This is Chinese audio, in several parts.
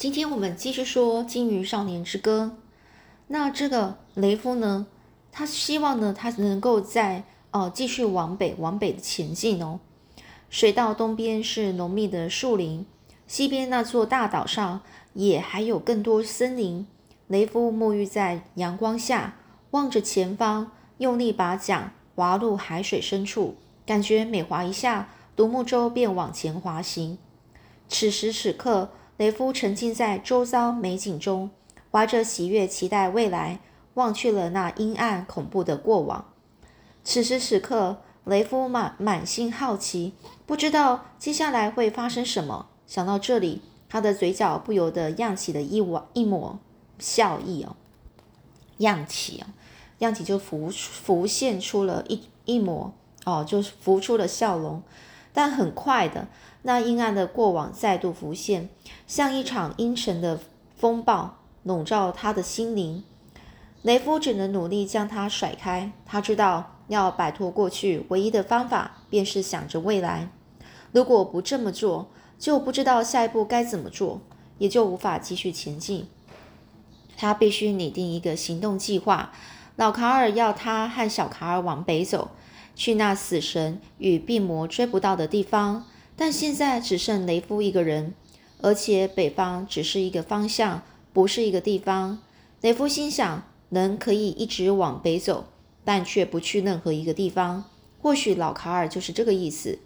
今天我们继续说《金鱼少年之歌》。那这个雷夫呢，他希望呢，他能够在哦继续往北往北的前进哦。水道东边是浓密的树林，西边那座大岛上也还有更多森林。雷夫沐浴在阳光下，望着前方，用力把桨划入海水深处，感觉每划一下，独木舟便往前滑行。此时此刻。雷夫沉浸在周遭美景中，怀着喜悦期待未来，忘却了那阴暗恐怖的过往。此时此刻，雷夫满满心好奇，不知道接下来会发生什么。想到这里，他的嘴角不由得漾起了一抹一抹笑意哦，漾起哦，漾起就浮浮现出了一一抹哦，就是浮出了笑容。但很快的，那阴暗的过往再度浮现，像一场阴沉的风暴笼罩他的心灵。雷夫只能努力将它甩开。他知道，要摆脱过去，唯一的方法便是想着未来。如果不这么做，就不知道下一步该怎么做，也就无法继续前进。他必须拟定一个行动计划。老卡尔要他和小卡尔往北走。去那死神与病魔追不到的地方，但现在只剩雷夫一个人，而且北方只是一个方向，不是一个地方。雷夫心想，人可以一直往北走，但却不去任何一个地方。或许老卡尔就是这个意思，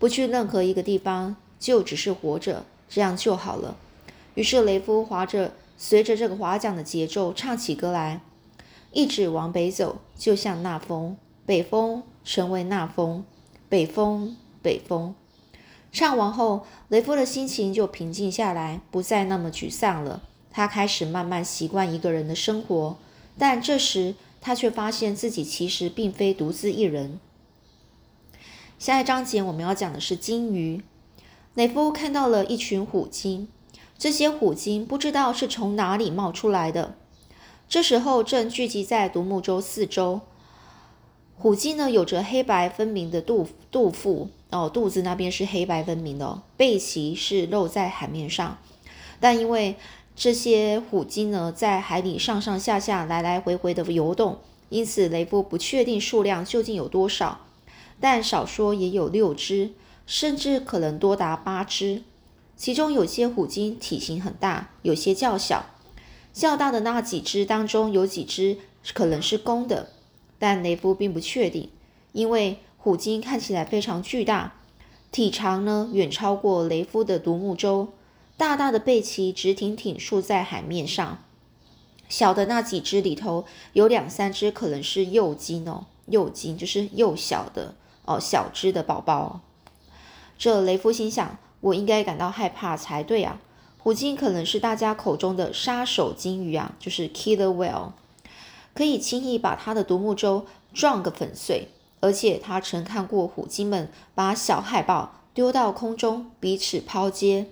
不去任何一个地方，就只是活着，这样就好了。于是雷夫划着，随着这个划桨的节奏唱起歌来，一直往北走，就像那风，北风。成为那风，北风，北风。唱完后，雷夫的心情就平静下来，不再那么沮丧了。他开始慢慢习惯一个人的生活，但这时他却发现自己其实并非独自一人。下一章节我们要讲的是金鱼。雷夫看到了一群虎鲸，这些虎鲸不知道是从哪里冒出来的，这时候正聚集在独木舟四周。虎鲸呢，有着黑白分明的肚肚腹哦，肚子那边是黑白分明的，背鳍是露在海面上。但因为这些虎鲸呢，在海里上上下下、来来回回的游动，因此雷夫不确定数量究竟有多少，但少说也有六只，甚至可能多达八只。其中有些虎鲸体型很大，有些较小。较大的那几只当中，有几只可能是公的。但雷夫并不确定，因为虎鲸看起来非常巨大，体长呢远超过雷夫的独木舟，大大的背鳍直挺挺竖在海面上。小的那几只里头有两三只可能是幼鲸哦，幼鲸就是幼小的哦，小只的宝宝。这雷夫心想，我应该感到害怕才对啊！虎鲸可能是大家口中的杀手鲸鱼啊，就是 killer whale。可以轻易把他的独木舟撞个粉碎，而且他曾看过虎鲸们把小海豹丢到空中，彼此抛接，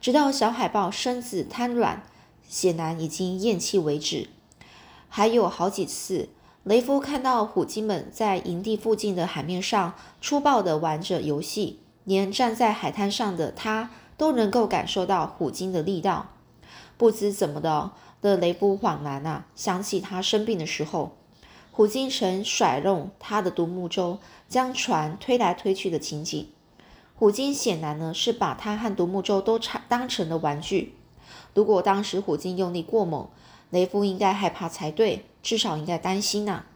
直到小海豹身子瘫软，显然已经咽气为止。还有好几次，雷夫看到虎鲸们在营地附近的海面上粗暴地玩着游戏，连站在海滩上的他都能够感受到虎鲸的力道。不知怎么的。的雷夫恍然啊，想起他生病的时候，虎鲸曾甩弄他的独木舟，将船推来推去的情景。虎鲸显然呢是把他和独木舟都当成了玩具。如果当时虎鲸用力过猛，雷夫应该害怕才对，至少应该担心呐。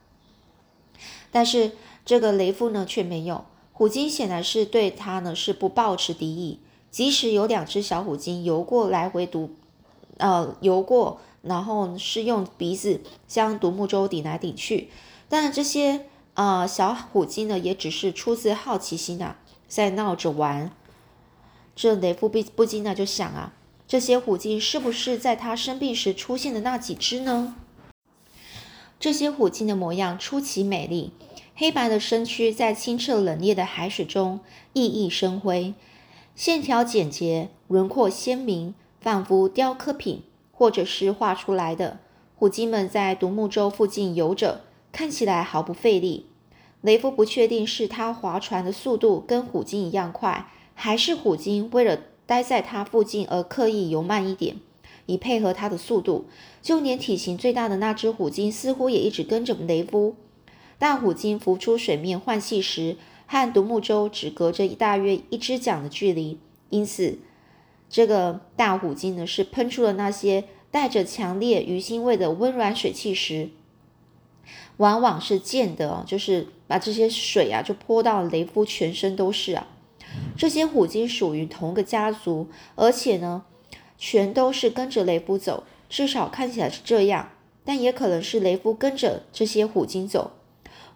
但是这个雷夫呢却没有，虎鲸显然是对他呢是不抱持敌意，即使有两只小虎鲸游过来回独，呃游过。然后是用鼻子将独木舟顶来顶去，但这些啊小虎鲸呢，也只是出自好奇心啊，在闹着玩。这雷夫不不禁呢就想啊，这些虎鲸是不是在他生病时出现的那几只呢？这些虎鲸的模样出奇美丽，黑白的身躯在清澈冷冽的海水中熠熠生辉，线条简洁，轮廓鲜明，仿佛雕刻品。或者是画出来的虎鲸们在独木舟附近游着，看起来毫不费力。雷夫不确定是他划船的速度跟虎鲸一样快，还是虎鲸为了待在它附近，而刻意游慢一点，以配合它的速度。就连体型最大的那只虎鲸，似乎也一直跟着雷夫。大虎鲸浮出水面换气时，和独木舟只隔着大约一只桨的距离，因此这个大虎鲸呢，是喷出了那些带着强烈鱼腥味的温软水汽时，往往是溅的，就是把这些水啊，就泼到雷夫全身都是啊。这些虎鲸属于同个家族，而且呢，全都是跟着雷夫走，至少看起来是这样，但也可能是雷夫跟着这些虎鲸走。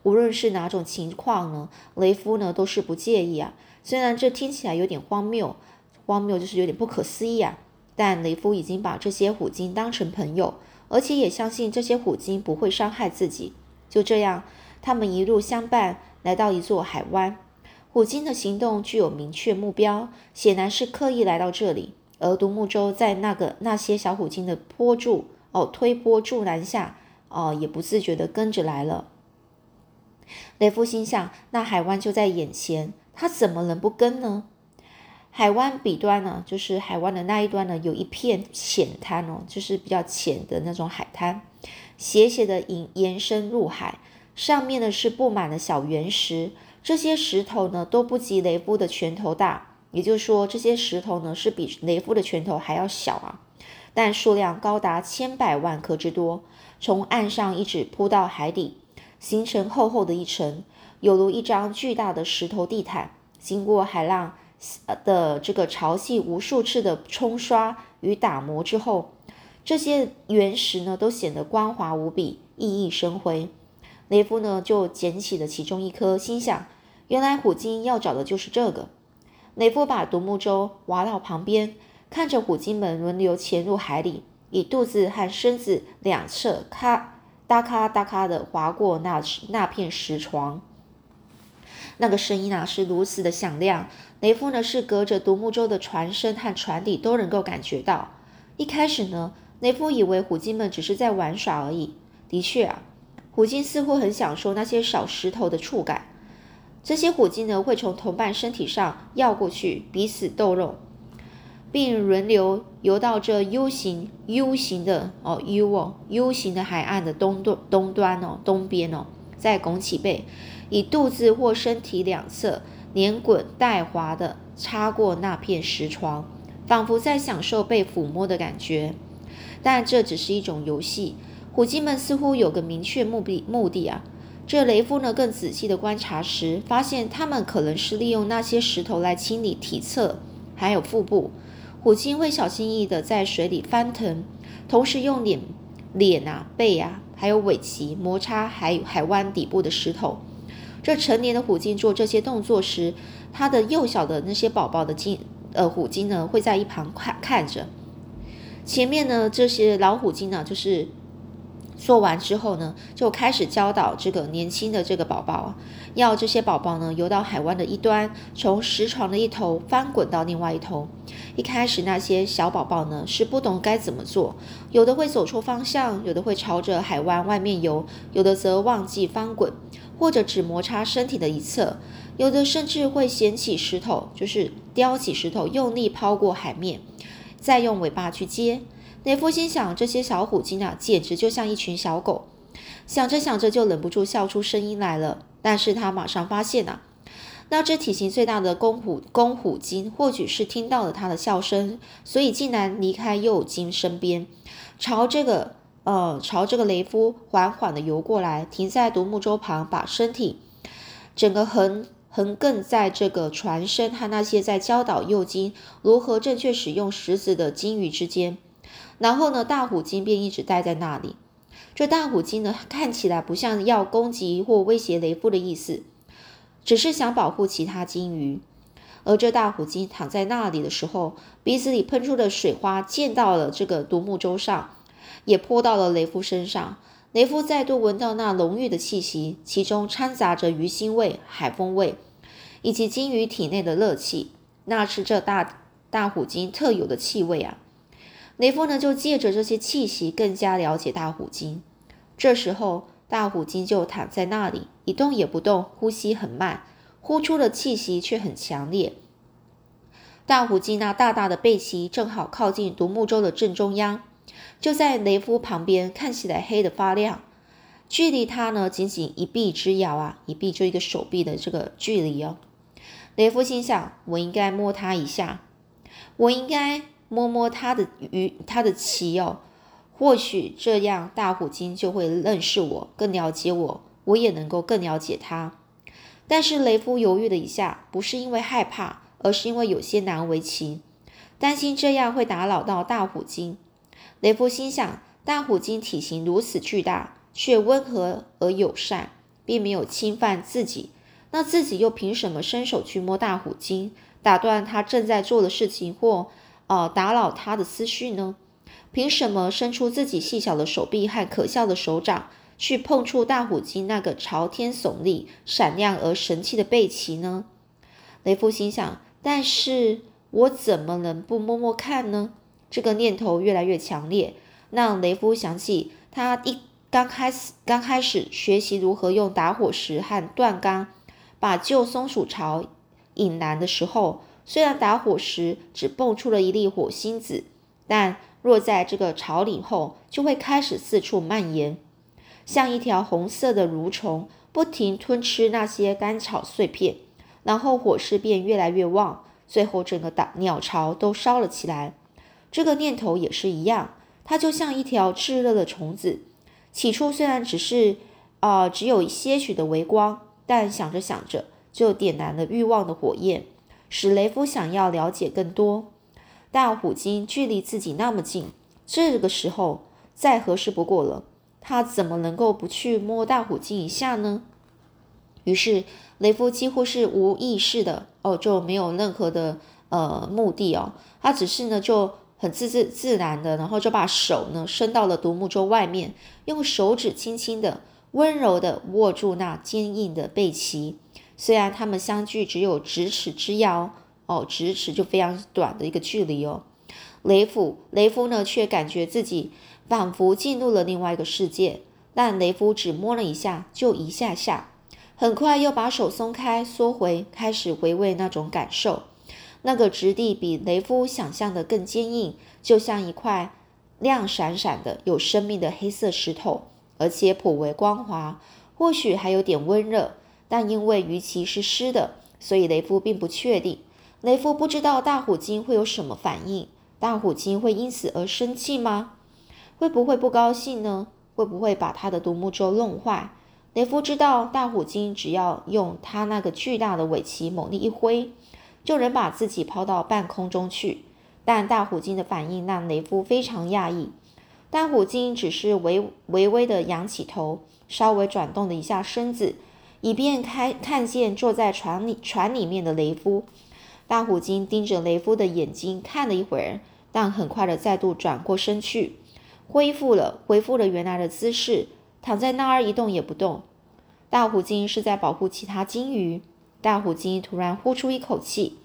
无论是哪种情况呢，雷夫呢都是不介意啊。虽然这听起来有点荒谬，荒谬就是有点不可思议啊。但雷夫已经把这些虎鲸当成朋友，而且也相信这些虎鲸不会伤害自己。就这样，他们一路相伴，来到一座海湾。虎鲸的行动具有明确目标，显然是刻意来到这里。而独木舟在那个那些小虎鲸的坡助哦推波助澜下，哦也不自觉地跟着来了。雷夫心想：“那海湾就在眼前，他怎么能不跟呢？”海湾彼端呢，就是海湾的那一端呢，有一片浅滩哦，就是比较浅的那种海滩，斜斜的延延伸入海，上面呢是布满了小圆石，这些石头呢都不及雷夫的拳头大，也就是说，这些石头呢是比雷夫的拳头还要小啊，但数量高达千百万颗之多，从岸上一直铺到海底。形成厚厚的一层，犹如一张巨大的石头地毯。经过海浪的这个潮汐无数次的冲刷与打磨之后，这些原石呢都显得光滑无比，熠熠生辉。雷夫呢就捡起了其中一颗，心想：原来虎鲸要找的就是这个。雷夫把独木舟划到旁边，看着虎鲸们轮流潜入海里，以肚子和身子两侧咔。哒咔哒咔的划过那那片石床，那个声音啊是如此的响亮。雷夫呢是隔着独木舟的船身和船底都能够感觉到。一开始呢，雷夫以为虎鲸们只是在玩耍而已。的确啊，虎鲸似乎很享受那些小石头的触感。这些虎鲸呢会从同伴身体上绕过去，彼此斗肉。并轮流游到这 U 型 U 型的哦 U 哦 U 型的海岸的东东东端哦东边哦，再拱起背，以肚子或身体两侧连滚带滑的擦过那片石床，仿佛在享受被抚摸的感觉。但这只是一种游戏，虎鲸们似乎有个明确目的目的啊。这雷夫呢更仔细的观察时，发现他们可能是利用那些石头来清理体侧还有腹部。虎鲸会小心翼翼地在水里翻腾，同时用脸、脸啊、背啊，还有尾鳍摩擦海海湾底部的石头。这成年的虎鲸做这些动作时，它的幼小的那些宝宝的鲸呃虎鲸呢，会在一旁看看着。前面呢，这些老虎鲸呢，就是。做完之后呢，就开始教导这个年轻的这个宝宝，要这些宝宝呢游到海湾的一端，从石床的一头翻滚到另外一头。一开始那些小宝宝呢是不懂该怎么做，有的会走错方向，有的会朝着海湾外面游，有的则忘记翻滚，或者只摩擦身体的一侧，有的甚至会捡起石头，就是叼起石头用力抛过海面，再用尾巴去接。雷夫心想：这些小虎鲸啊，简直就像一群小狗。想着想着，就忍不住笑出声音来了。但是他马上发现啊，那只体型最大的公虎公虎鲸，或许是听到了他的笑声，所以竟然离开幼鲸身边，朝这个呃朝这个雷夫缓缓的游过来，停在独木舟旁，把身体整个横横亘在这个船身和那些在教导幼鲸如何正确使用石子的鲸鱼之间。然后呢，大虎鲸便一直待在那里。这大虎鲸呢，看起来不像要攻击或威胁雷夫的意思，只是想保护其他鲸鱼。而这大虎鲸躺在那里的时候，鼻子里喷出的水花溅到了这个独木舟上，也泼到了雷夫身上。雷夫再度闻到那浓郁的气息，其中掺杂着鱼腥味、海风味，以及鲸鱼体内的热气。那是这大大虎鲸特有的气味啊！雷夫呢，就借着这些气息，更加了解大虎鲸。这时候，大虎鲸就躺在那里，一动也不动，呼吸很慢，呼出的气息却很强烈。大虎鲸那大大的背鳍正好靠近独木舟的正中央，就在雷夫旁边，看起来黑的发亮。距离他呢，仅仅一臂之遥啊，一臂就一个手臂的这个距离哦。雷夫心想：我应该摸他一下，我应该摸摸他的鱼，他的鳍哦。或许这样，大虎鲸就会认识我，更了解我，我也能够更了解它。但是雷夫犹豫了一下，不是因为害怕，而是因为有些难为情，担心这样会打扰到大虎鲸。雷夫心想：大虎鲸体型如此巨大。却温和而友善，并没有侵犯自己。那自己又凭什么伸手去摸大虎鲸，打断他正在做的事情，或呃打扰他的思绪呢？凭什么伸出自己细小的手臂和可笑的手掌，去碰触大虎鲸那个朝天耸立、闪亮而神气的背鳍呢？雷夫心想：但是我怎么能不摸摸看呢？这个念头越来越强烈，让雷夫想起他一。刚开始，刚开始学习如何用打火石和断钢把旧松鼠巢引燃的时候，虽然打火石只蹦出了一粒火星子，但若在这个巢里后，就会开始四处蔓延，像一条红色的蠕虫，不停吞吃那些干草碎片，然后火势便越来越旺，最后整个大鸟巢都烧了起来。这个念头也是一样，它就像一条炙热的虫子。起初虽然只是，呃，只有一些许的微光，但想着想着就点燃了欲望的火焰，使雷夫想要了解更多。大虎鲸距离自己那么近，这个时候再合适不过了，他怎么能够不去摸大虎鲸一下呢？于是雷夫几乎是无意识的，哦，就没有任何的呃目的哦，他只是呢就。很自自自然的，然后就把手呢伸到了独木舟外面，用手指轻轻的、温柔的握住那坚硬的背鳍。虽然他们相距只有咫尺之遥，哦，咫尺就非常短的一个距离哦。雷夫，雷夫呢却感觉自己仿佛进入了另外一个世界。但雷夫只摸了一下，就一下下，很快又把手松开，缩回，开始回味那种感受。那个质地比雷夫想象的更坚硬，就像一块亮闪闪的、有生命的黑色石头，而且颇为光滑，或许还有点温热。但因为鱼鳍是湿的，所以雷夫并不确定。雷夫不知道大虎鲸会有什么反应，大虎鲸会因此而生气吗？会不会不高兴呢？会不会把他的独木舟弄坏？雷夫知道，大虎鲸只要用它那个巨大的尾鳍猛力一挥。就能把自己抛到半空中去，但大虎鲸的反应让雷夫非常讶异。大虎鲸只是微微微的仰起头，稍微转动了一下身子，以便开看见坐在船里船里面的雷夫。大虎鲸盯着雷夫的眼睛看了一会儿，但很快的再度转过身去，恢复了恢复了原来的姿势，躺在那儿一动也不动。大虎鲸是在保护其他鲸鱼。大虎鲸突然呼出一口气，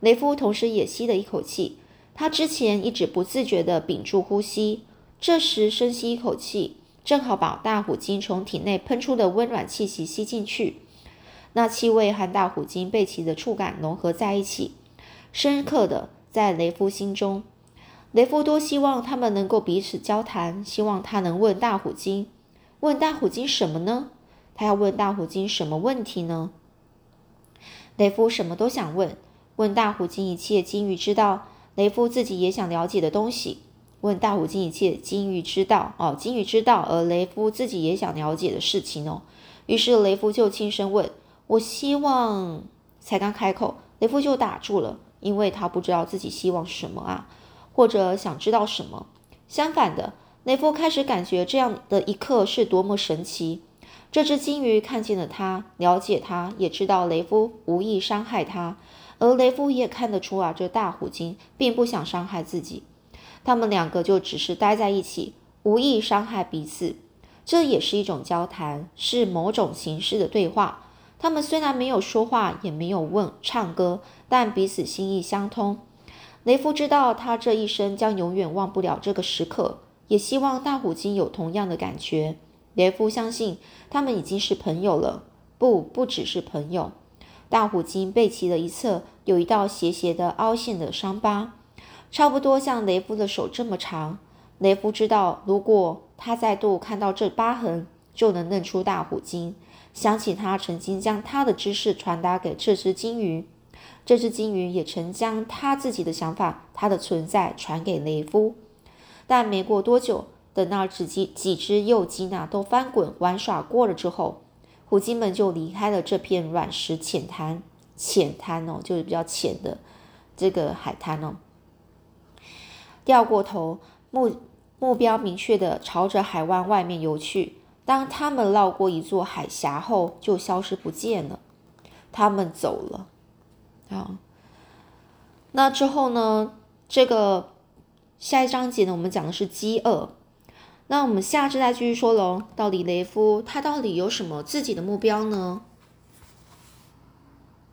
雷夫同时也吸了一口气。他之前一直不自觉地屏住呼吸，这时深吸一口气，正好把大虎鲸从体内喷出的温暖气息吸进去。那气味和大虎鲸背鳍的触感融合在一起，深刻的在雷夫心中。雷夫多希望他们能够彼此交谈，希望他能问大虎鲸，问大虎鲸什么呢？他要问大虎鲸什么问题呢？雷夫什么都想问，问大虎鲸一切鲸鱼知道，雷夫自己也想了解的东西。问大虎鲸一切鲸鱼知道，哦，鲸鱼知道，而雷夫自己也想了解的事情哦。于是雷夫就轻声问：“我希望……”才刚开口，雷夫就打住了，因为他不知道自己希望什么啊，或者想知道什么。相反的，雷夫开始感觉这样的一刻是多么神奇。这只金鱼看见了他，了解他，也知道雷夫无意伤害他，而雷夫也看得出啊，这大虎鲸并不想伤害自己。他们两个就只是待在一起，无意伤害彼此。这也是一种交谈，是某种形式的对话。他们虽然没有说话，也没有问唱歌，但彼此心意相通。雷夫知道他这一生将永远忘不了这个时刻，也希望大虎鲸有同样的感觉。雷夫相信他们已经是朋友了，不，不只是朋友。大虎鲸背鳍的一侧有一道斜斜的凹陷的伤疤，差不多像雷夫的手这么长。雷夫知道，如果他再度看到这疤痕，就能认出大虎鲸。想起他曾经将他的知识传达给这只鲸鱼，这只鲸鱼也曾将他自己的想法、他的存在传给雷夫。但没过多久，等那只几几只幼鲸啊都翻滚玩耍过了之后，虎鲸们就离开了这片软石浅滩，浅滩哦，就是比较浅的这个海滩哦。掉过头，目目标明确的朝着海湾外面游去。当他们绕过一座海峡后，就消失不见了。他们走了。啊，那之后呢？这个下一章节呢，我们讲的是饥饿。那我们下次再继续说喽。到底雷夫他到底有什么自己的目标呢？